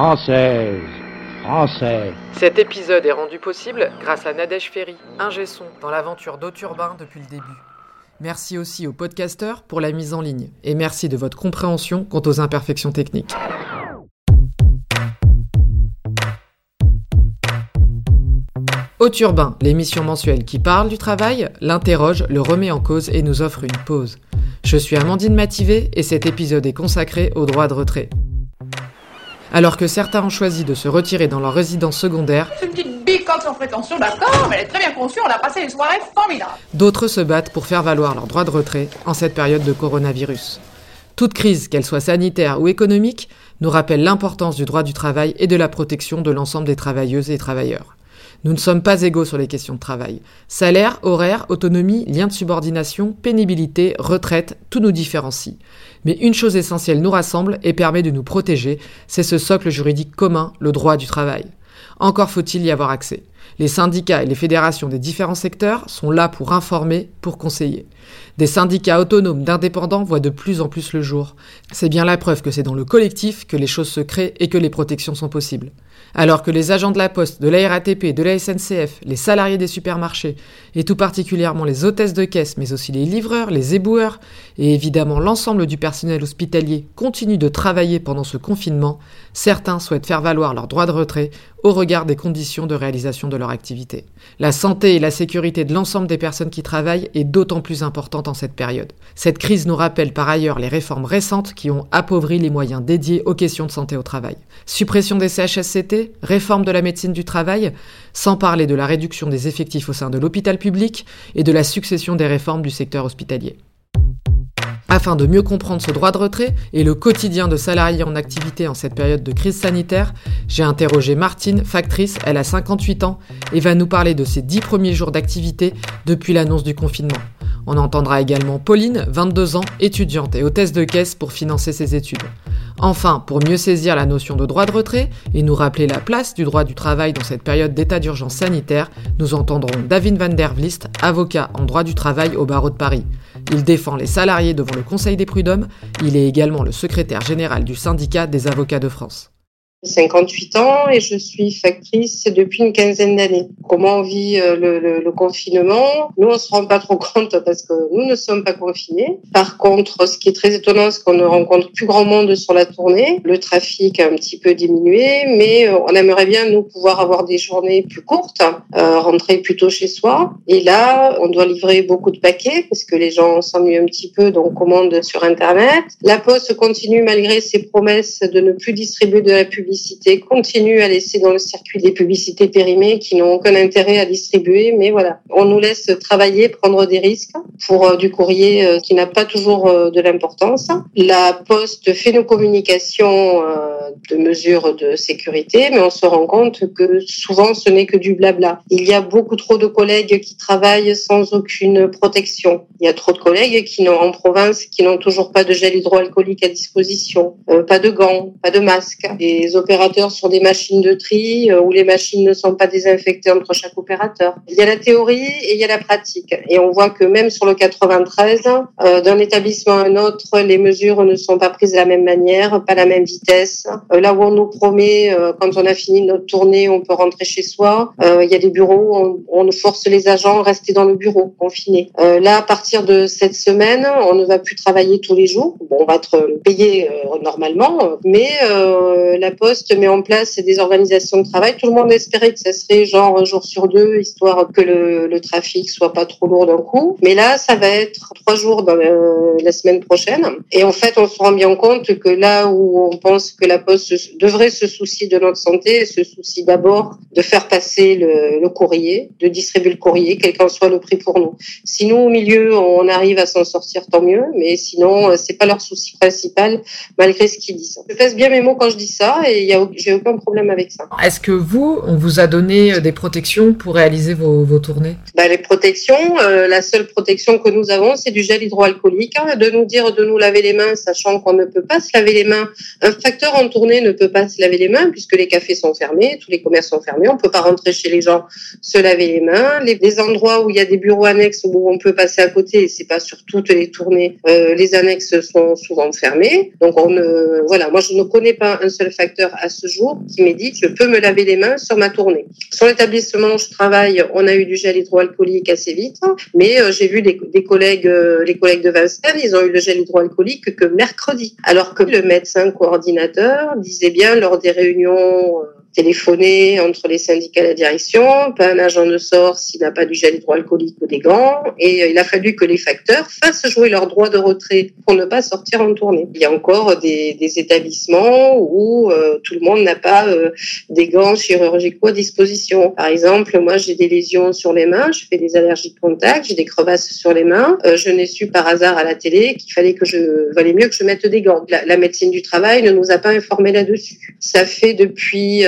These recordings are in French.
Française, français. Cet épisode est rendu possible grâce à Nadège Ferry, ingé son dans l'aventure d'Auturbain depuis le début. Merci aussi aux podcasteurs pour la mise en ligne et merci de votre compréhension quant aux imperfections techniques. Haute Urbain, l'émission mensuelle qui parle du travail, l'interroge, le remet en cause et nous offre une pause. Je suis Amandine Mativé et cet épisode est consacré au droit de retrait. Alors que certains ont choisi de se retirer dans leur résidence secondaire, C'est une petite bicoque sans prétention, d'accord, mais elle est très bien conçue, on a passé une soirée formidable. d'autres se battent pour faire valoir leur droit de retrait en cette période de coronavirus. Toute crise, qu'elle soit sanitaire ou économique, nous rappelle l'importance du droit du travail et de la protection de l'ensemble des travailleuses et travailleurs. Nous ne sommes pas égaux sur les questions de travail. Salaire, horaire, autonomie, lien de subordination, pénibilité, retraite, tout nous différencie. Mais une chose essentielle nous rassemble et permet de nous protéger, c'est ce socle juridique commun, le droit du travail. Encore faut-il y avoir accès. Les syndicats et les fédérations des différents secteurs sont là pour informer, pour conseiller. Des syndicats autonomes d'indépendants voient de plus en plus le jour. C'est bien la preuve que c'est dans le collectif que les choses se créent et que les protections sont possibles. Alors que les agents de la Poste, de la RATP, de la SNCF, les salariés des supermarchés, et tout particulièrement les hôtesses de caisse, mais aussi les livreurs, les éboueurs, et évidemment l'ensemble du personnel hospitalier continuent de travailler pendant ce confinement, certains souhaitent faire valoir leur droit de retrait au regard des conditions de réalisation de leur activité. La santé et la sécurité de l'ensemble des personnes qui travaillent est d'autant plus importante cette période. Cette crise nous rappelle par ailleurs les réformes récentes qui ont appauvri les moyens dédiés aux questions de santé au travail. Suppression des CHSCT, réforme de la médecine du travail, sans parler de la réduction des effectifs au sein de l'hôpital public et de la succession des réformes du secteur hospitalier. Afin de mieux comprendre ce droit de retrait et le quotidien de salariés en activité en cette période de crise sanitaire, j'ai interrogé Martine, factrice, elle a 58 ans, et va nous parler de ses 10 premiers jours d'activité depuis l'annonce du confinement. On entendra également Pauline, 22 ans, étudiante et hôtesse de caisse pour financer ses études. Enfin, pour mieux saisir la notion de droit de retrait et nous rappeler la place du droit du travail dans cette période d'état d'urgence sanitaire, nous entendrons David van der Vlist, avocat en droit du travail au barreau de Paris. Il défend les salariés devant le Conseil des prud'hommes. Il est également le secrétaire général du syndicat des avocats de France. 58 ans et je suis factrice depuis une quinzaine d'années. Comment on vit euh, le, le- le confinement? Nous, on se rend pas trop compte parce que nous ne sommes pas confinés. Par contre, ce qui est très étonnant, c'est qu'on ne rencontre plus grand monde sur la tournée. Le trafic a un petit peu diminué, mais euh, on aimerait bien, nous, pouvoir avoir des journées plus courtes, euh, rentrer plus tôt chez soi. Et là, on doit livrer beaucoup de paquets parce que les gens s'ennuient un petit peu, donc commandent sur Internet. La Poste continue, malgré ses promesses de ne plus distribuer de la publicité, continue à laisser dans le circuit des publicités périmées qui n'ont aucun intérêt à distribuer. Mais voilà, on nous laisse travailler, prendre des risques pour euh, du courrier euh, qui n'a pas toujours euh, de l'importance. La Poste fait nos communications de mesures de sécurité, mais on se rend compte que souvent ce n'est que du blabla. Il y a beaucoup trop de collègues qui travaillent sans aucune protection. Il y a trop de collègues qui n'ont en province qui n'ont toujours pas de gel hydroalcoolique à disposition, pas de gants, pas de masques. Opérateurs sur des machines de tri euh, où les machines ne sont pas désinfectées entre chaque opérateur. Il y a la théorie et il y a la pratique. Et on voit que même sur le 93, euh, d'un établissement à un autre, les mesures ne sont pas prises de la même manière, pas la même vitesse. Euh, là où on nous promet, quand on a fini notre tournée, on peut rentrer chez soi. il y a des bureaux, on, on force les agents à rester dans le bureau, confinés. Là, à partir de cette semaine, on ne va plus travailler tous les jours. On va être payé normalement, mais la Poste met en place des organisations de travail. Tout le monde espérait que ça serait genre un jour sur deux, histoire que le, le trafic soit pas trop lourd d'un coup. Mais là, ça va être trois jours dans le- la semaine prochaine. Et en fait, on se rend bien compte que là où on pense que la Poste devrait se soucier de notre santé, se soucie d'abord de faire passer le, courrier, de distribuer le courrier, quel qu'en soit le prix pour nous. Si nous, au milieu, on arrive à s'en sortir, tant mieux. Mais sinon, euh, c'est pas leur souci principal, malgré ce qu'ils disent. Je pèse bien mes mots quand je dis ça j'ai aucun problème avec ça. Est-ce que vous, on vous a donné euh, des protections pour réaliser vos, vos tournées? Bah, les protections, euh, la seule protection que nous avons, c'est du gel hydroalcoolique. hein, de nous dire de nous laver les mains, sachant qu'on ne peut pas se laver les mains. Un facteur en tournée ne peut pas se laver les mains puisque les cafés sont fermés, tous les commerces sont fermés. On peut pas rentrer chez les gens se laver les mains. Les, les endroits où il y a des bureaux annexes où on peut passer à côté, et c'est pas sur toutes les tournées, euh, les annexes sont souvent fermées. Donc on ne, voilà, moi je ne connais pas un seul facteur à ce jour qui m'ait dit je peux me laver les mains sur ma tournée. Sur l'établissement où je travaille, on a eu du gel hydroalcoolique assez vite, mais euh, j'ai vu des, des collègues, euh, les collègues de Vincennes, ils ont eu le gel hydroalcoolique que mercredi, alors que le médecin coordinateur disait bien lors des réunions euh, téléphoner entre les syndicats et la direction, pas un agent ne sort s'il n'a pas du gel hydroalcoolique ou des gants, et euh, il a fallu que les facteurs fassent jouer leur droit de retrait pour ne pas sortir en tournée. Il y a encore des, établissements où euh, tout le monde n'a pas euh, des gants chirurgicaux à disposition. Par exemple, moi j'ai des lésions sur les mains, je fais des allergies de contact, j'ai des crevasses sur les mains. je n'ai su par hasard à la télé qu'il fallait que je valait mieux que je mette des gants. La médecine du travail ne nous a pas informés là-dessus. Ça fait depuis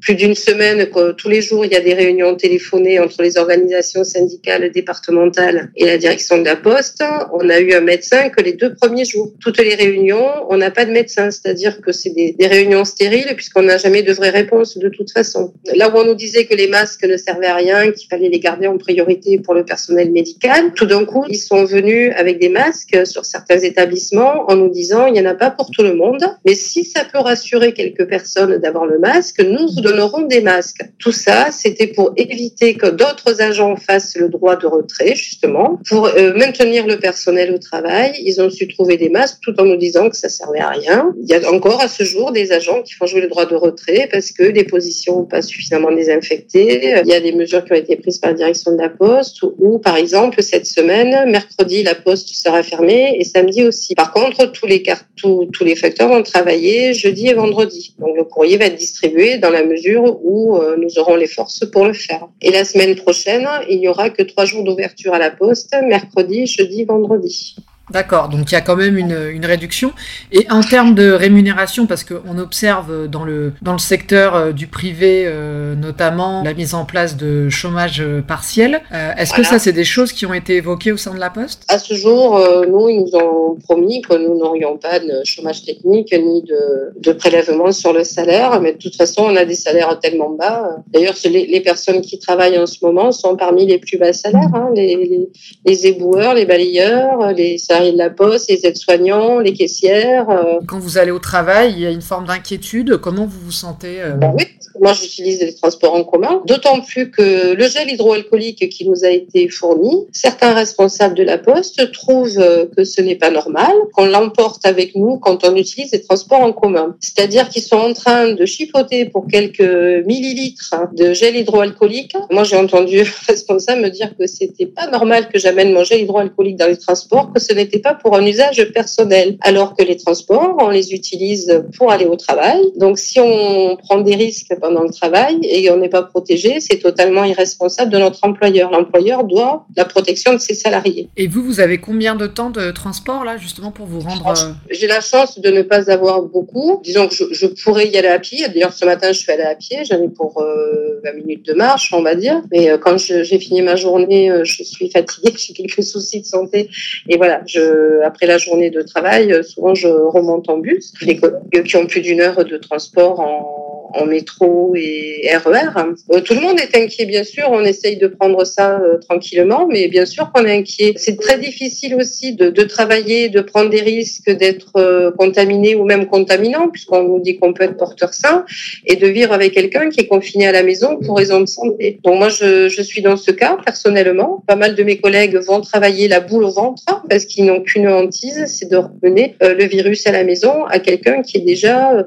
plus d'une semaine, tous les jours, il y a des réunions téléphonées entre les organisations syndicales départementales et la direction de la Poste. On a eu un médecin que les deux premiers jours. Toutes les réunions, on n'a pas de médecin, c'est-à-dire que c'est des, des, réunions stériles puisqu'on n'a jamais de vraies réponses de toute façon. Là où on nous disait que les masques ne servaient à rien, qu'il fallait les garder en priorité pour le personnel médical, tout d'un coup, ils sont venus avec des masques sur certains établissements en nous disant il n'y en a pas pour tout le monde, mais si ça peut rassurer quelques personnes d'avoir le masque, nous vous donnerons des masques. Tout ça, c'était pour éviter que d'autres agents fassent le droit de retrait, justement, pour euh, maintenir le personnel au travail. Ils ont su trouver des masques tout en nous disant que ça servait à rien. Il y a encore à ce jour des agents qui font jouer le droit de retrait parce que les positions pas suffisamment désinfectées. Il y a des mesures qui ont été prises par la direction de la Poste ou, par exemple, cette semaine, mercredi, la Poste sera fermée et samedi aussi. Par contre, tous les facteurs vont travailler jeudi et vendredi. Donc, le courrier va être distribué dans la mesure où euh, nous aurons les forces pour le faire. Et la semaine prochaine, il n'y aura que trois jours d'ouverture à la poste, mercredi, jeudi, vendredi. D'accord, donc il y a quand même une, une, réduction. Et en termes de rémunération, parce qu'on observe dans le, dans le secteur euh, du privé euh, notamment la mise en place de chômage euh, partiel, euh, est-ce voilà. que ça c'est des choses qui ont été évoquées au sein de la Poste? À ce jour, euh, nous, ils nous ont promis que nous n'aurions pas de chômage technique ni de, de, prélèvement sur le salaire, mais de toute façon, on a des salaires tellement bas. D'ailleurs, les, les, personnes qui travaillent en ce moment sont parmi les plus bas salaires, hein, les, les, les éboueurs, les balayeurs, les salariés de la poste, les aides-soignants, les caissières. Euh... Quand vous allez au travail, il y a une forme d'inquiétude. Comment vous vous sentez ben Oui, moi j'utilise les transports en commun, d'autant plus que le gel hydroalcoolique qui nous a été fourni, certains responsables de la poste trouvent euh, que ce n'est pas normal qu'on l'emporte avec nous quand on utilise les transports en commun. C'est-à-dire qu'ils sont en train de chipoter pour quelques millilitres de gel hydroalcoolique. Moi j'ai entendu le responsable me dire que c'était pas normal que j'amène mon gel hydroalcoolique dans les transports, que ce n'était pas pour un usage personnel, alors que les transports, on les utilise pour aller au travail. Donc si on prend des risques pendant le travail et on n'est pas protégé, c'est totalement irresponsable de notre employeur. L'employeur doit la protection de ses salariés. Et vous, vous avez combien de temps de transport là, justement, pour vous rendre euh, J'ai la chance de ne pas avoir beaucoup. Disons que je, je pourrais y aller à pied. D'ailleurs, ce matin, je suis allée à pied. J'en ai pour euh, 20 minutes de marche, on va dire. Mais euh, quand j'ai fini ma journée, euh, je suis fatiguée, j'ai quelques soucis de santé. Et voilà, je, après la journée de travail, souvent je remonte en bus. Les collègues qui ont plus d'une heure de transport en en métro et RER. Euh, tout le monde est inquiet, bien sûr. On essaye de prendre ça euh, tranquillement, mais bien sûr qu'on est inquiet. C'est très difficile aussi de, travailler, de prendre des risques d'être euh, contaminé ou même contaminant, puisqu'on nous dit qu'on peut être porteur sain, et de vivre avec quelqu'un qui est confiné à la maison pour raison de santé. Donc moi, je, suis dans ce cas personnellement. Pas mal de mes collègues vont travailler la boule au ventre parce qu'ils n'ont qu'une hantise, c'est de ramener le virus à la maison à quelqu'un qui est déjà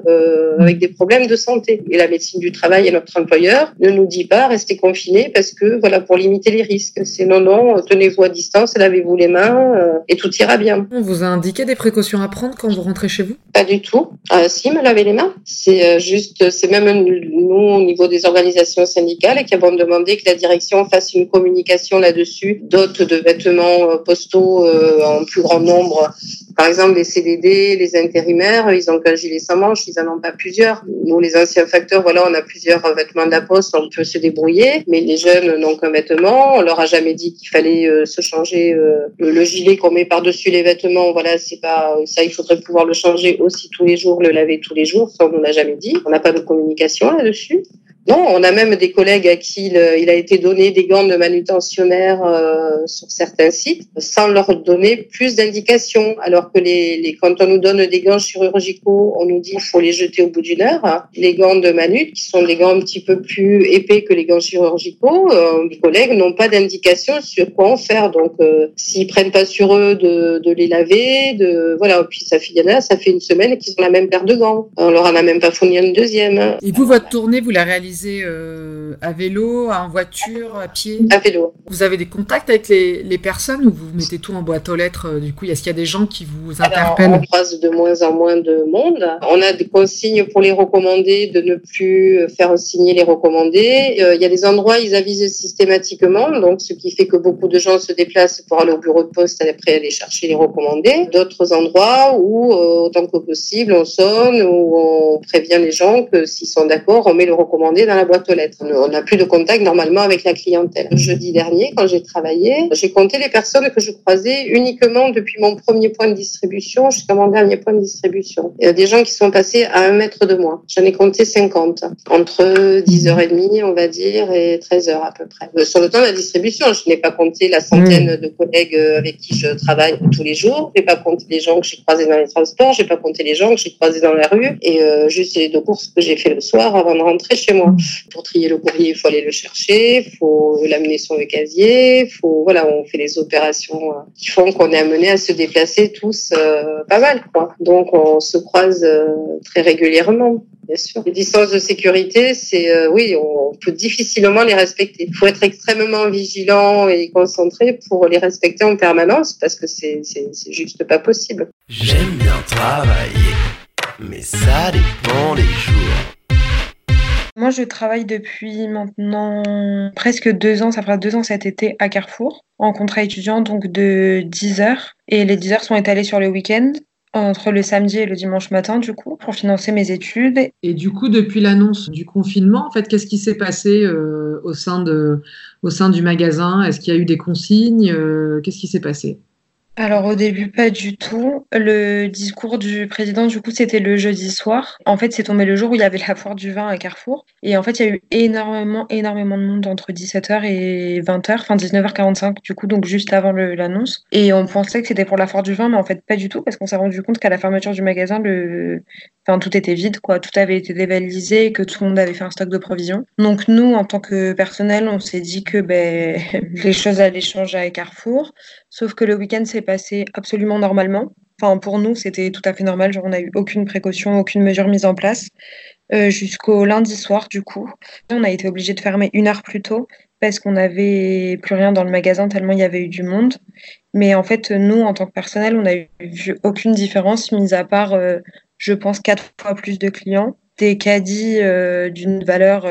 avec des problèmes de santé et la médecine du travail et notre employeur ne nous dit pas restez confinés parce que voilà pour limiter les risques. C'est non non, tenez-vous à distance, lavez-vous les mains euh, et tout ira bien. On vous a indiqué des précautions à prendre quand vous rentrez chez vous? Pas du tout. Euh, si, me laver les mains. C'est euh, juste, c'est même nous au niveau des organisations syndicales qui avons demandé que la direction fasse une communication là-dessus, d'hôtes de vêtements euh, postaux euh, en plus grand nombre Par exemple, les CDD, les intérimaires, ils ont qu'un gilet sans manche, ils en ont pas plusieurs. Nous, les anciens facteurs, voilà, on a plusieurs vêtements d'apposte, on peut se débrouiller, mais les jeunes n'ont qu'un vêtement. On leur a jamais dit qu'il fallait euh, se changer euh, le, le, gilet qu'on met par-dessus les vêtements. Voilà, c'est pas ça. Il faudrait pouvoir le changer aussi tous les jours, le laver tous les jours. Ça, on l'a jamais dit. On n'a pas de communication là-dessus. Non, on a même des collègues à qui il, a été donné des gants de manutentionnaire euh, sur certains sites sans leur donner plus d'indications. Alors que les, les, quand on nous donne des gants chirurgicaux, on nous dit qu'il faut les jeter au bout d'une heure. Les gants de manut, qui sont des gants un petit peu plus épais que les gants chirurgicaux, euh, les collègues n'ont pas d'indication sur quoi en faire. Donc, euh, s'ils prennent pas sur eux de, de les laver, de voilà. Puis ça fait, ça fait une semaine qu'ils ont la même paire de gants. On leur en a même pas fourni une deuxième. Et vous, votre tournée, vous la réalisez euh, à vélo, en voiture, à pied? À vélo. Vous avez des contacts avec les, les personnes ou vous mettez tout en boîte aux lettres euh, Du coup, est-ce qu'il y a des gens qui vous interpellent On croise de moins en moins de monde. On a des consignes pour les recommander de ne plus faire signer les recommandés. Euh, il y a des endroits, ils avisent systématiquement, donc ce qui fait que beaucoup de gens se déplacent pour aller au bureau de poste et après aller chercher les recommandés. D'autres endroits où, autant que possible, on sonne ou on prévient les gens que s'ils sont d'accord, on met le recommandé dans la boîte aux lettres. On n'a plus de contact normalement avec la clientèle. Jeudi dernier, quand j'ai travaillé, j'ai compté les personnes que je croisais uniquement depuis mon premier point de distribution jusqu'à mon dernier point de distribution. Il y a des gens qui sont passés à un mètre de moi. J'en ai compté 50, entre 10h30, on va dire, et 13h à peu près. Euh, sur le temps de la distribution, je n'ai pas compté la centaine de collègues euh, avec qui je travaille tous les jours. Je n'ai pas compté les gens que j'ai croisés dans les transports. Je n'ai pas compté les gens que j'ai croisés dans la rue. Et euh, juste les deux courses que j'ai fait le soir avant de rentrer chez moi. Pour trier le courrier, il faut aller le chercher, il faut l'amener sur le casier, faut voilà, on fait les opérations euh, qui font qu'on est amené à se déplacer tous euh, pas mal quoi. Donc on se croise euh, très régulièrement. Bien sûr. Les distances de sécurité, c'est oui, on peut difficilement les respecter. Il faut être extrêmement vigilant et concentré pour les respecter en permanence parce que c'est juste pas possible. J'aime bien travailler, mais ça dépend des jours. Moi, je travaille depuis maintenant presque deux ans, ça fera deux ans cet été à Carrefour, en contrat étudiant, donc de 10 heures. Et les 10 heures sont étalées sur le week-end, entre le samedi et le dimanche matin, du coup, pour financer mes études. Et du coup, depuis l'annonce du confinement, en fait, qu'est-ce qui s'est passé euh, au, sein du magasin? Est-ce qu'il y a eu des consignes euh, Qu'est-ce qui s'est passé? Alors au début pas du tout. Le discours du président du coup c'était le jeudi soir. En fait c'est tombé le jour où il y avait la foire du vin à Carrefour et en fait il y a eu énormément énormément de monde entre 17h et 20h, enfin 19h45 du coup donc juste avant l'annonce et on pensait que c'était pour la foire du vin mais en fait pas du tout parce qu'on s'est rendu compte qu'à la fermeture du magasin le enfin tout était vide quoi, tout avait été dévalisé, que tout le monde avait fait un stock de provisions. Donc nous en tant que personnel, on s'est dit que ben les choses allaient changer à Carrefour, sauf que le week-end s'est passé absolument normalement. Enfin pour nous, c'était tout à fait normal, genre on n'a eu aucune précaution, aucune mesure mise en place. Euh, jusqu'au lundi soir du coup. On a été obligé de fermer une heure plus tôt parce qu'on n'avait plus rien dans le magasin tellement il y avait eu du monde. Mais en fait, nous, en tant que personnel, on n'a vu aucune différence, mis à part euh, je pense, quatre fois plus de clients, des caddies euh, d'une valeur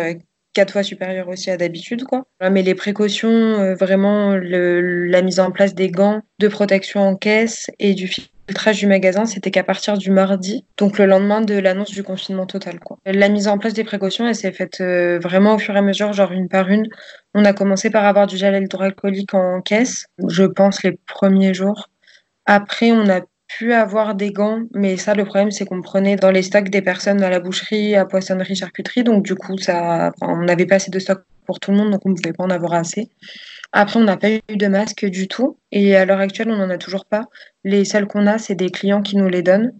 quatre fois supérieure aussi à d'habitude. quoi. Mais les précautions, euh, vraiment, la mise en place des gants de protection en caisse et du filtrage du magasin, c'était qu'à partir du mardi, donc le lendemain de l'annonce du confinement total. Quoi. La mise en place des précautions, elle s'est faite vraiment au fur et à mesure, genre une par une. On a commencé par avoir du gel hydroalcoolique en caisse, je pense les premiers jours. Après, on a pu avoir des gants, mais ça, le problème, c'est qu'on prenait dans les stocks des personnes à la boucherie, à poissonnerie, charcuterie. Donc, du coup, ça, on n'avait pas assez de stocks pour tout le monde, donc on ne pouvait pas en avoir assez. Après, on n'a pas eu de masques du tout. Et à l'heure actuelle, on n'en a toujours pas. Les seuls qu'on a, c'est des clients qui nous les donnent,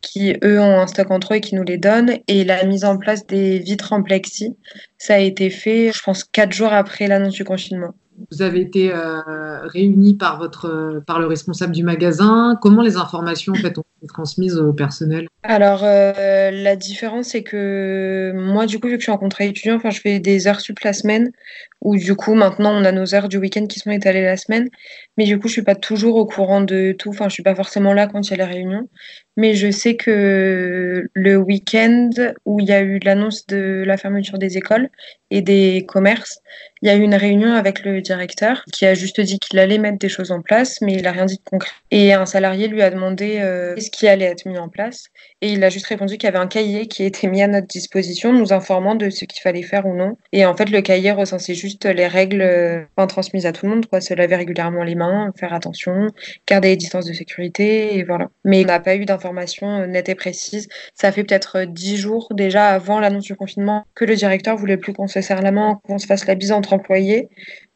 qui, eux, ont un stock entre eux et qui nous les donnent. Et la mise en place des vitres en plexi, ça a été fait, je pense, quatre jours après l'annonce du confinement. Vous avez été euh, réunis par, votre, par le responsable du magasin. Comment les informations en fait, ont été transmises au personnel? Alors, euh, la différence, c'est que moi, du coup, vu que je suis en contrat étudiant, enfin, je fais des heures sup la semaine. Où du coup maintenant on a nos heures du week-end qui sont étalées la semaine. Mais du coup, je suis pas toujours au courant de tout. Enfin, je suis pas forcément là quand il y a les réunions. Mais je sais que le week-end où il y a eu l'annonce de la fermeture des écoles et des commerces, il y a eu une réunion avec le directeur qui a juste dit qu'il allait mettre des choses en place, mais il a rien dit de concret. Et un salarié lui a demandé euh, ce qui allait être mis en place. Et il a juste répondu qu'il y avait un cahier qui était mis à notre disposition, nous informant de ce qu'il fallait faire ou non. Et en fait, le cahier recensait juste les règles euh, transmises à tout le monde. Se laver régulièrement les mains, faire attention, garder les distances de sécurité, et voilà. Mais on n'a pas eu d'informations euh, nettes et précises. Ça fait peut-être euh, dix jours déjà avant l'annonce du confinement que le directeur voulait plus qu'on se serre la main, qu'on se fasse la bise entre employés.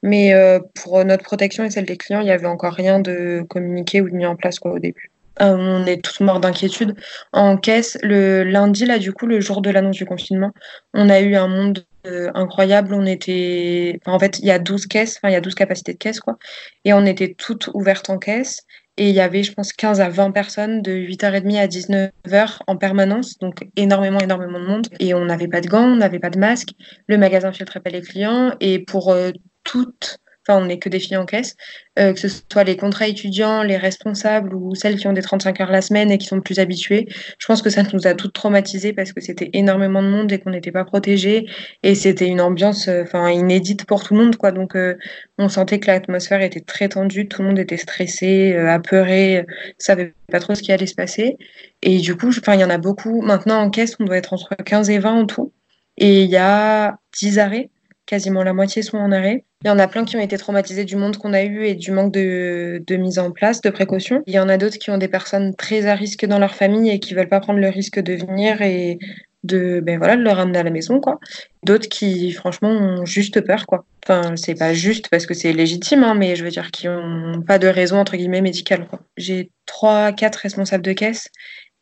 Mais pour notre protection et celle des clients, il n'y avait encore rien de communiqué ou de mis en place au début. On est tous morts d'inquiétude. En caisse, le lundi, là, du coup, le jour de l'annonce du confinement, on a eu un monde euh, incroyable. On était. en fait, il y a 12 caisses, enfin, il y a 12 capacités de caisse, quoi. Et on était toutes ouvertes en caisse. Et il y avait, je pense, 15 à 20 personnes de 8h30 à 19h en permanence. Donc, énormément, énormément de monde. Et on n'avait pas de gants, on n'avait pas de masque. Le magasin filtrait pas les clients. Et pour euh, toutes enfin on n'est que des filles en caisse, euh, que ce soit les contrats étudiants, les responsables ou celles qui ont des 35 heures la semaine et qui sont plus habituées. Je pense que ça nous a toutes traumatisées parce que c'était énormément de monde et qu'on n'était pas protégés et c'était une ambiance euh, inédite pour tout le monde quoi. Donc euh, on sentait que l'atmosphère était très tendue, tout le monde était stressé, apeuré, savait pas trop ce qui allait se passer et du coup il y en a beaucoup. Maintenant en caisse, on doit être entre 15 et 20 en tout et il y a 10 arrêts quasiment la moitié sont en arrêt. Il y en a plein qui ont été traumatisés du monde qu'on a eu et du manque de, mise en place, de précautions. Il y en a d'autres qui ont des personnes très à risque dans leur famille et qui veulent pas prendre le risque de venir et de ben voilà de le ramener à la maison quoi d'autres qui franchement ont juste peur quoi enfin c'est pas juste parce que c'est légitime hein, mais je veux dire qui ont pas de raison entre guillemets médicale j'ai trois quatre responsables de caisse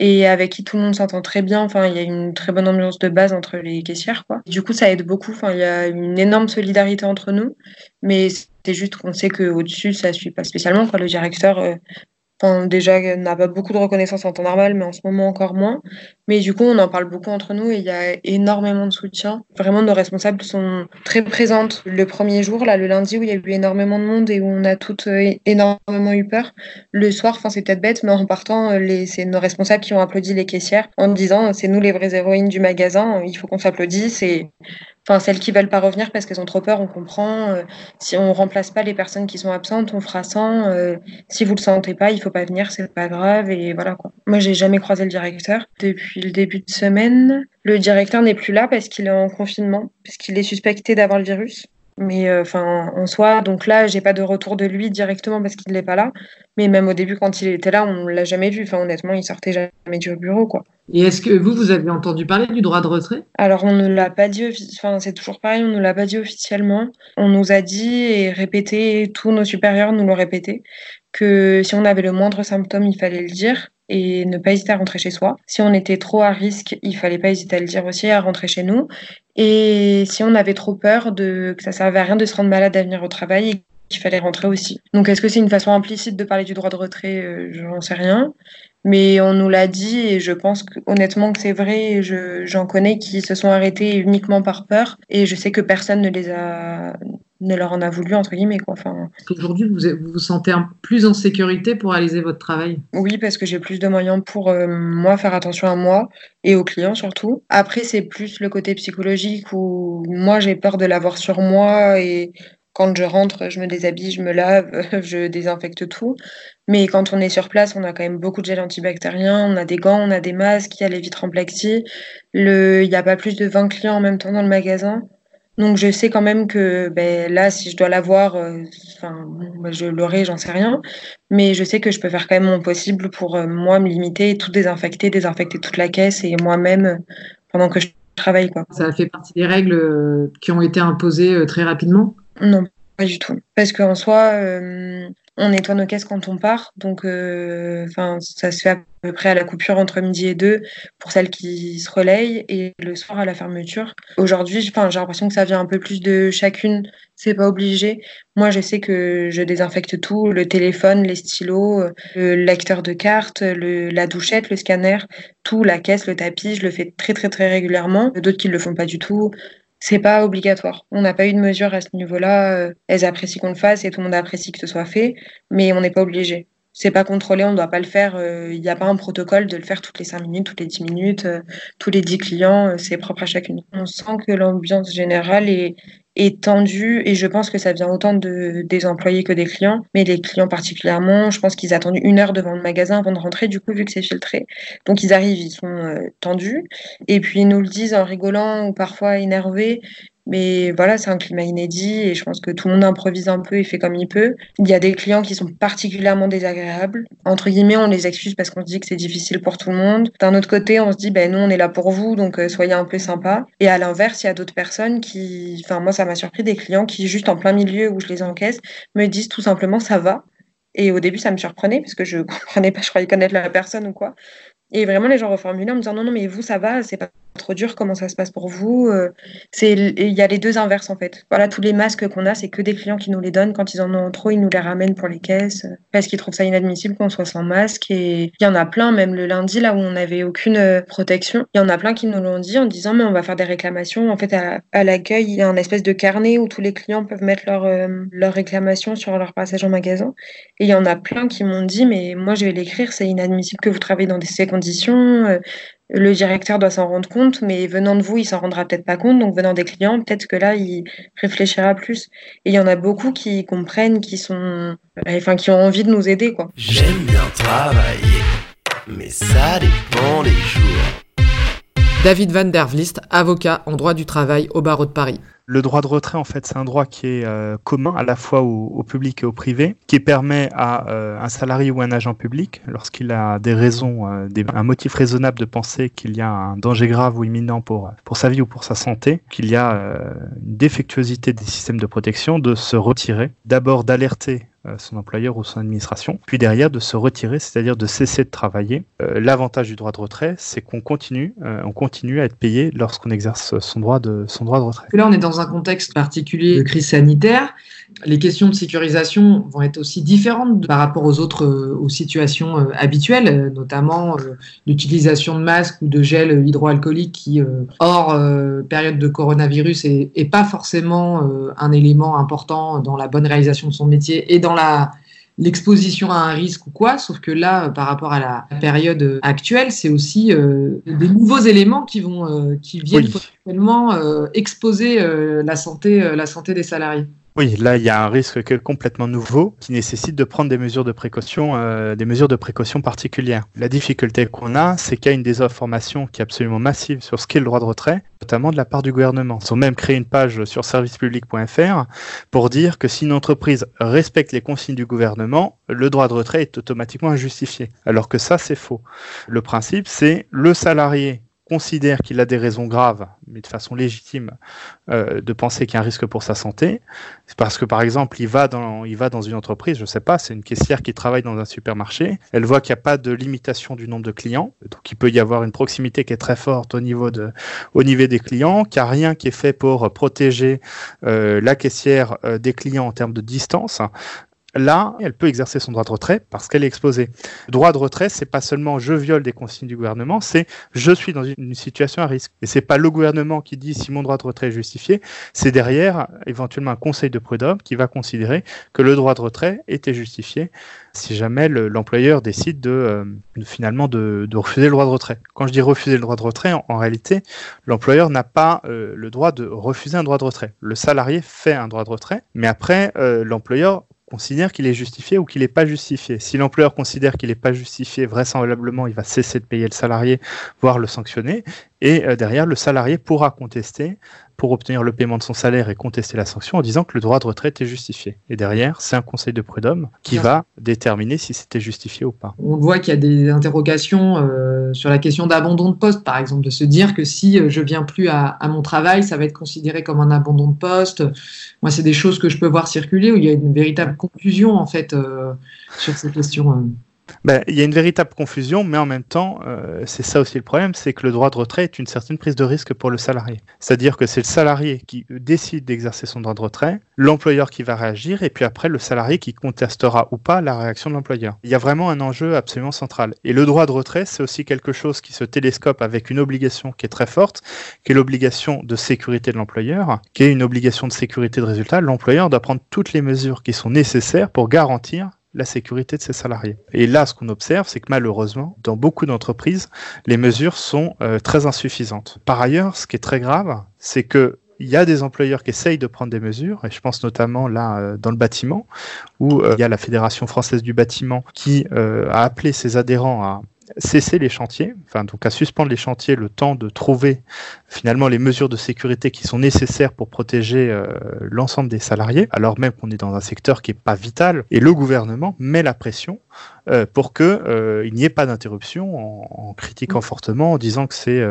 et avec qui tout le monde s'entend très bien. Enfin, il y a une très bonne ambiance de base entre les caissières, quoi. Du coup, ça aide beaucoup. Enfin, il y a une énorme solidarité entre nous, mais c'est juste qu'on sait qu'au-dessus, ça suit pas spécialement. Quoi. Le directeur euh, déjà, n'a pas beaucoup de reconnaissance en temps normal, mais en ce moment encore moins. Mais du coup, on en parle beaucoup entre nous et il y a énormément de soutien. Vraiment, nos responsables sont très présentes. Le premier jour, là, le lundi, où il y a eu énormément de monde et où on a toutes euh, énormément eu peur. Le soir, enfin, c'est peut-être bête, mais en partant, euh, c'est nos responsables qui ont applaudi les caissières en disant c'est nous les vraies héroïnes du magasin, il faut qu'on s'applaudisse. Et Enfin, celles qui veulent pas revenir parce qu'elles ont trop peur, on comprend. Euh, si on remplace pas les personnes qui sont absentes, on fera sans. Euh, si vous le sentez pas, il faut pas venir, c'est pas grave et voilà quoi. Moi, j'ai jamais croisé le directeur depuis le début de semaine. Le directeur n'est plus là parce qu'il est en confinement, puisqu'il est suspecté d'avoir le virus. Mais euh, enfin, en soi, donc là, j'ai pas de retour de lui directement parce qu'il n'est pas là. Mais même au début, quand il était là, on l'a jamais vu. Enfin, honnêtement, il sortait jamais du bureau, quoi. Et est-ce que vous, vous avez entendu parler du droit de retrait? Alors, on ne l'a pas dit, enfin, c'est toujours pareil, on ne l'a pas dit officiellement. On nous a dit et répété, tous nos supérieurs nous l'ont répété, que si on avait le moindre symptôme, il fallait le dire et ne pas hésiter à rentrer chez soi. Si on était trop à risque, il fallait pas hésiter à le dire aussi, à rentrer chez nous. Et si on avait trop peur de que ça servait à rien de se rendre malade à venir au travail, qu'il fallait rentrer aussi. Donc est-ce que c'est une façon implicite de parler du droit de retrait? Euh, Je n'en sais rien. Mais on nous l'a dit et je pense honnêtement que c'est vrai. J'en connais qui se sont arrêtés uniquement par peur et je sais que personne ne les a ne leur en a voulu entre guillemets quoi. Enfin. Aujourd'hui, vous, vous vous sentez un, plus en sécurité pour réaliser votre travail Oui, parce que j'ai plus de moyens pour euh, moi faire attention à moi et aux clients surtout. Après, c'est plus le côté psychologique où moi j'ai peur de l'avoir sur moi et quand je rentre, je me déshabille, je me lave, je désinfecte tout. Mais quand on est sur place, on a quand même beaucoup de gel antibactérien, on a des gants, on a des masques, il y a les vitres en plexi. Le... Il n'y a pas plus de 20 clients en même temps dans le magasin. Donc je sais quand même que ben, là, si je dois l'avoir, euh, enfin, ben, je l'aurai, j'en sais rien. Mais je sais que je peux faire quand même mon possible pour euh, moi me limiter, tout désinfecter, désinfecter toute la caisse et moi-même euh, pendant que je travaille. Quoi. Ça fait partie des règles qui ont été imposées très rapidement? Non, pas du tout. Parce qu'en soi, euh, on nettoie nos caisses quand on part. Donc, euh, ça se fait à peu près à la coupure entre midi et deux pour celles qui se relayent et le soir à la fermeture. Aujourd'hui, j'ai l'impression que ça vient un peu plus de chacune. C'est pas obligé. Moi, je sais que je désinfecte tout le téléphone, les stylos, le lecteur de cartes, la douchette, le scanner, tout, la caisse, le tapis. Je le fais très, très, très régulièrement. D'autres qui le font pas du tout C'est pas obligatoire. On n'a pas eu de mesure à ce niveau-là. Euh, elles apprécient qu'on le fasse et tout le monde apprécie que ce soit fait, mais on n'est pas obligé. C'est pas contrôlé, on ne doit pas le faire. Euh, il n'y a pas un protocole de le faire toutes les 5 minutes, toutes les 10 minutes, euh, tous les 10 clients. c'est propre à chacune. On sent que l'ambiance générale est, est tendue et je pense que ça vient autant de, des employés que des clients, mais les clients particulièrement, je pense qu'ils attendent une heure devant le magasin avant de rentrer, du coup, vu que c'est filtré. Donc ils arrivent, ils sont euh, tendus et puis ils nous le disent en rigolant ou parfois énervés mais voilà, c'est un climat inédit et je pense que tout le monde improvise un peu et fait comme il peut. Il y a des clients qui sont particulièrement désagréables. Entre guillemets, on les excuse parce qu'on se dit que c'est difficile pour tout le monde. D'un autre côté, on se dit, ben nous, on est là pour vous, donc euh, soyez un peu sympa. Et à l'inverse, il y a d'autres personnes qui, enfin moi, ça m'a surpris des clients qui, juste en plein milieu où je les encaisse, me disent tout simplement, ça va. Et au début, ça me surprenait parce que je comprenais pas, je croyais connaître la personne ou quoi. Et vraiment, les gens reformulaient en me disant non, non, mais vous, ça va, c'est pas trop dur, comment ça se passe pour vous euh, Il y a les deux inverses en fait. Voilà, tous les masques qu'on a, c'est que des clients qui nous les donnent. Quand ils en ont trop, ils nous les ramènent pour les caisses parce qu'ils trouvent ça inadmissible qu'on soit sans masque. Et il y en a plein, même le lundi, là où on n'avait aucune euh, protection, il y en a plein qui nous l'ont dit en disant mais on va faire des réclamations. En fait, à, l'accueil, il y a un espèce de carnet où tous les clients peuvent mettre leurs euh, réclamations sur leur passage en magasin. Et il y en a plein qui m'ont dit mais moi je vais l'écrire, c'est inadmissible que vous travaillez dans ces conditions le directeur doit s'en rendre compte, mais venant de vous, il s'en rendra peut-être pas compte. Donc venant des clients, peut-être que là, il réfléchira plus. Et il y en a beaucoup qui comprennent, qui sont, enfin, qui ont envie de nous aider, quoi. J'aime bien travailler, mais ça dépend des jours. David Van der Vlist, avocat en droit du travail au barreau de Paris. Le droit de retrait, en fait, c'est un droit qui est euh, commun à la fois au, public et au privé, qui permet à euh, un salarié ou un agent public, lorsqu'il a des raisons, euh, un motif raisonnable de penser qu'il y a un danger grave ou imminent pour, pour sa vie ou pour sa santé, qu'il y a une défectuosité des systèmes de protection, de se retirer, d'abord d'alerter euh, son employeur ou son administration, puis derrière de se retirer, c'est-à-dire de cesser de travailler. Euh, l'avantage du droit de retrait, c'est qu'on continue, euh, on continue à être payé lorsqu'on exerce son droit de son droit de retrait. Là, on est dans un contexte particulier de crise sanitaire. Les questions de sécurisation vont être aussi différentes par rapport aux autres aux situations habituelles, notamment l'utilisation de masques ou de gel hydroalcoolique qui, hors période de coronavirus, est, est pas forcément un élément important dans la bonne réalisation de son métier et dans la l'exposition à un risque ou quoi, sauf que là, par rapport à la période actuelle, c'est aussi euh, des nouveaux éléments qui vont, euh, qui viennent potentiellement euh, exposer la santé, la santé des salariés. Oui, là, il y a un risque complètement nouveau qui nécessite de prendre des mesures de précaution, euh, des mesures de précaution particulières. La difficulté qu'on a, c'est qu'il y a une désinformation qui est absolument massive sur ce qu'est le droit de retrait, notamment de la part du gouvernement. Ils ont même créé une page sur servicepublic.fr pour dire que si une entreprise respecte les consignes du gouvernement, le droit de retrait est automatiquement injustifié. Alors que ça, c'est faux. Le principe, c'est le salarié considère qu'il a des raisons graves, mais de façon légitime, euh, de penser qu'il y a un risque pour sa santé, c'est parce que par exemple, il va dans, il va dans une entreprise, je ne sais pas, c'est une caissière qui travaille dans un supermarché, elle voit qu'il n'y a pas de limitation du nombre de clients, donc il peut y avoir une proximité qui est très forte au niveau, de, au niveau des clients, qu'il n'y a rien qui est fait pour protéger euh, la caissière euh, des clients en termes de distance là, elle peut exercer son droit de retrait parce qu'elle est exposée. Droit de retrait, c'est pas seulement je viole des consignes du gouvernement, c'est je suis dans une situation à risque. Et c'est pas le gouvernement qui dit si mon droit de retrait est justifié, c'est derrière éventuellement un conseil de prud'homme qui va considérer que le droit de retrait était justifié si jamais l'employeur décide euh, de, finalement de, refuser le droit de retrait. Quand je dis refuser le droit de retrait, en, réalité, l'employeur n'a pas euh, le droit de refuser un droit de retrait. Le salarié fait un droit de retrait, mais après, euh, l'employeur considère qu'il est justifié ou qu'il n'est pas justifié. Si l'employeur considère qu'il n'est pas justifié, vraisemblablement, il va cesser de payer le salarié, voire le sanctionner. Et euh, derrière, le salarié pourra contester pour obtenir le paiement de son salaire et contester la sanction en disant que le droit de retraite est justifié. Et derrière, c'est un conseil de prud'homme qui va déterminer si c'était justifié ou pas. On voit qu'il y a des interrogations euh, sur la question d'abandon de poste, par exemple, de se dire que si euh, je viens plus à, mon travail, ça va être considéré comme un abandon de poste. Moi, c'est des choses que je peux voir circuler où il y a une véritable confusion en fait sur ces questions. Ben, il y a une véritable confusion, mais en même temps, euh, c'est ça aussi le problème, c'est que le droit de retrait est une certaine prise de risque pour le salarié. C'est-à-dire que c'est le salarié qui décide d'exercer son droit de retrait, l'employeur qui va réagir, et puis après le salarié qui contestera ou pas la réaction de l'employeur. Il y a vraiment un enjeu absolument central. Et le droit de retrait, c'est aussi quelque chose qui se télescope avec une obligation qui est très forte, qui est l'obligation de sécurité de l'employeur, qui est une obligation de sécurité de résultat. L'employeur doit prendre toutes les mesures qui sont nécessaires pour garantir la sécurité de ses salariés. Et là, ce qu'on observe, c'est que malheureusement, dans beaucoup d'entreprises, les mesures sont euh, très insuffisantes. Par ailleurs, ce qui est très grave, c'est que il y a des employeurs qui essayent de prendre des mesures, et je pense notamment là euh, dans le bâtiment, où euh, il y a la Fédération française du bâtiment qui a appelé ses adhérents à cesser les chantiers, enfin donc à suspendre les chantiers le temps de trouver finalement les mesures de sécurité qui sont nécessaires pour protéger euh, l'ensemble des salariés, alors même qu'on est dans un secteur qui n'est pas vital. Et le gouvernement met la pression euh, pour que euh, il n'y ait pas d'interruption, en, en, critiquant fortement, en disant que c'est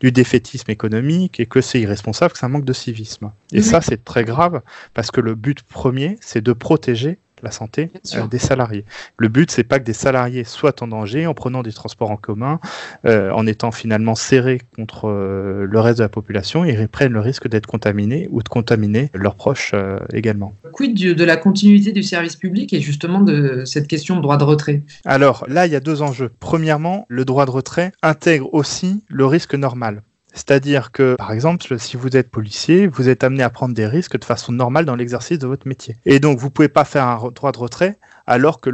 du défaitisme économique et que c'est irresponsable, que c'est un manque de civisme. Et ça, c'est très grave parce que le but premier, c'est de protéger la santé euh, des salariés. Le but, c'est pas que des salariés soient en danger en prenant des transports en commun, euh, en étant finalement serrés contre euh, le reste de la population ils prennent le risque d'être contaminés ou de contaminer leurs proches également. Quid de la continuité du service public et justement de cette question de droit de retrait? Alors là, il y a deux enjeux. Premièrement, le droit de retrait intègre aussi le risque normal. C'est-à-dire que, par exemple, si vous êtes policier, vous êtes amené à prendre des risques de façon normale dans l'exercice de votre métier. Et donc, vous ne pouvez pas faire un droit de retrait alors que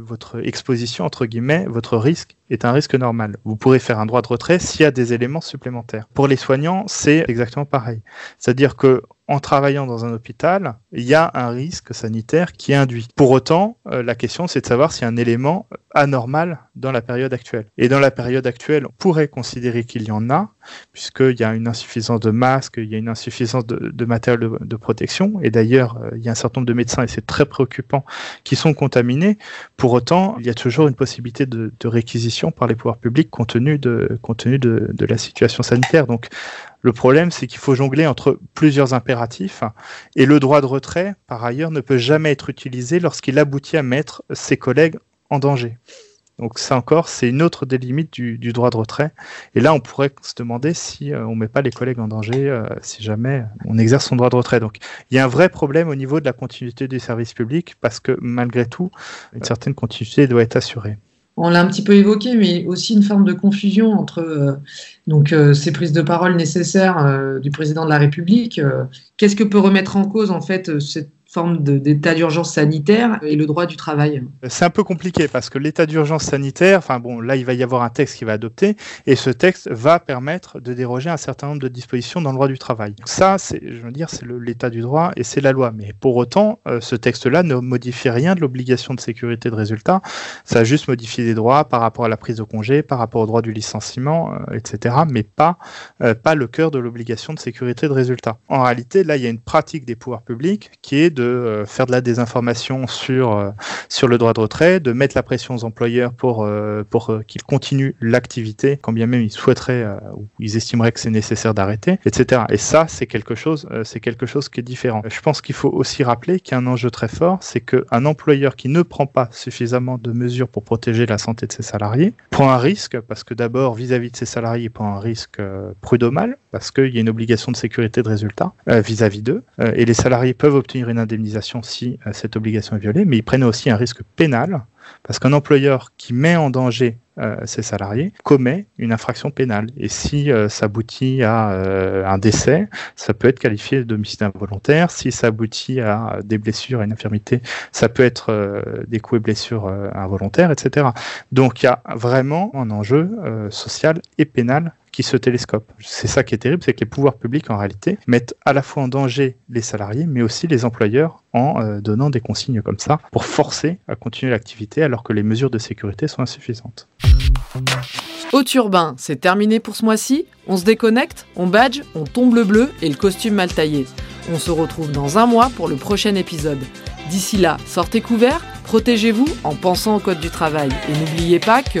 votre exposition, entre guillemets, votre risque est un risque normal. Vous pourrez faire un droit de retrait s'il y a des éléments supplémentaires. Pour les soignants, c'est exactement pareil. C'est-à-dire que en travaillant dans un hôpital, il y a un risque sanitaire qui est induit. Pour autant, euh, la question c'est de savoir s'il y a un élément anormal dans la période actuelle. Et dans la période actuelle, on pourrait considérer qu'il y en a, puisqu'il y a une insuffisance de masques, il y a une insuffisance de, matériel de, protection. Et d'ailleurs, euh, il y a un certain nombre de médecins, et c'est très préoccupant, qui sont Pour autant, il y a toujours une possibilité de, réquisition par les pouvoirs publics compte tenu de la situation sanitaire. Donc, le problème, c'est qu'il faut jongler entre plusieurs impératifs et le droit de retrait, par ailleurs, ne peut jamais être utilisé lorsqu'il aboutit à mettre ses collègues en danger. Donc ça encore, c'est une autre des limites du, droit de retrait. Et là, on pourrait se demander si euh, on ne met pas les collègues en danger euh, si jamais on exerce son droit de retrait. Donc il y a un vrai problème au niveau de la continuité du service public parce que malgré tout, une certaine continuité doit être assurée on l'a un petit peu évoqué, mais aussi une forme de confusion entre euh, donc euh, ces prises de parole nécessaires euh, du président de la République. Qu'est-ce que peut remettre en cause en fait cette forme d'état d'urgence sanitaire et le droit du travail C'est un peu compliqué parce que l'état d'urgence sanitaire, enfin bon, là il va y avoir un texte qui va adopter et ce texte va permettre de déroger un certain nombre de dispositions dans le droit du travail. Ça, c'est, je veux dire, c'est l'état du droit et c'est la loi. Mais pour autant, euh, ce texte-là ne modifie rien de l'obligation de sécurité de résultat. Ça a juste modifié des droits par rapport à la prise de congé, par rapport au droit du licenciement, euh, etc. Mais pas, euh, pas le cœur de l'obligation de sécurité de résultat. En réalité, là, il y a une pratique des pouvoirs publics qui est de de euh, faire de la désinformation sur, euh, sur le droit de retrait, de mettre la pression aux employeurs pour, euh, pour qu'ils continuent l'activité, quand bien même ils souhaiteraient ou ils estimeraient que c'est nécessaire d'arrêter, etc. Et ça, c'est quelque chose, c'est quelque chose qui est différent. Je pense qu'il faut aussi rappeler qu'il y a un enjeu très fort, c'est qu'un employeur qui ne prend pas suffisamment de mesures pour protéger la santé de ses salariés prend un risque, parce que d'abord, vis-à-vis de ses salariés, il prend un risque prud'homal, parce qu'il y a une obligation de sécurité de résultat vis-à-vis d'eux, et les salariés peuvent obtenir une si euh, cette obligation est violée, mais ils prennent aussi un risque pénal parce qu'un employeur qui met en danger euh, ses salariés commet une infraction pénale. Et si euh, ça aboutit à un décès, ça peut être qualifié d'homicide involontaire. Si ça aboutit à des blessures, à une infirmité, ça peut être des coups et blessures involontaires, etc. Donc il y a vraiment un enjeu social et pénal qui se télescopent. C'est ça qui est terrible, c'est que les pouvoirs publics, en réalité, mettent à la fois en danger les salariés, mais aussi les employeurs en euh, donnant des consignes comme ça pour forcer à continuer l'activité alors que les mesures de sécurité sont insuffisantes. Au turbin, c'est terminé pour ce mois-ci. On se déconnecte, on badge, on tombe le bleu et le costume mal taillé. On se retrouve dans un mois pour le prochain épisode. D'ici là, sortez couverts, protégez-vous en pensant au code du travail. Et n'oubliez pas que...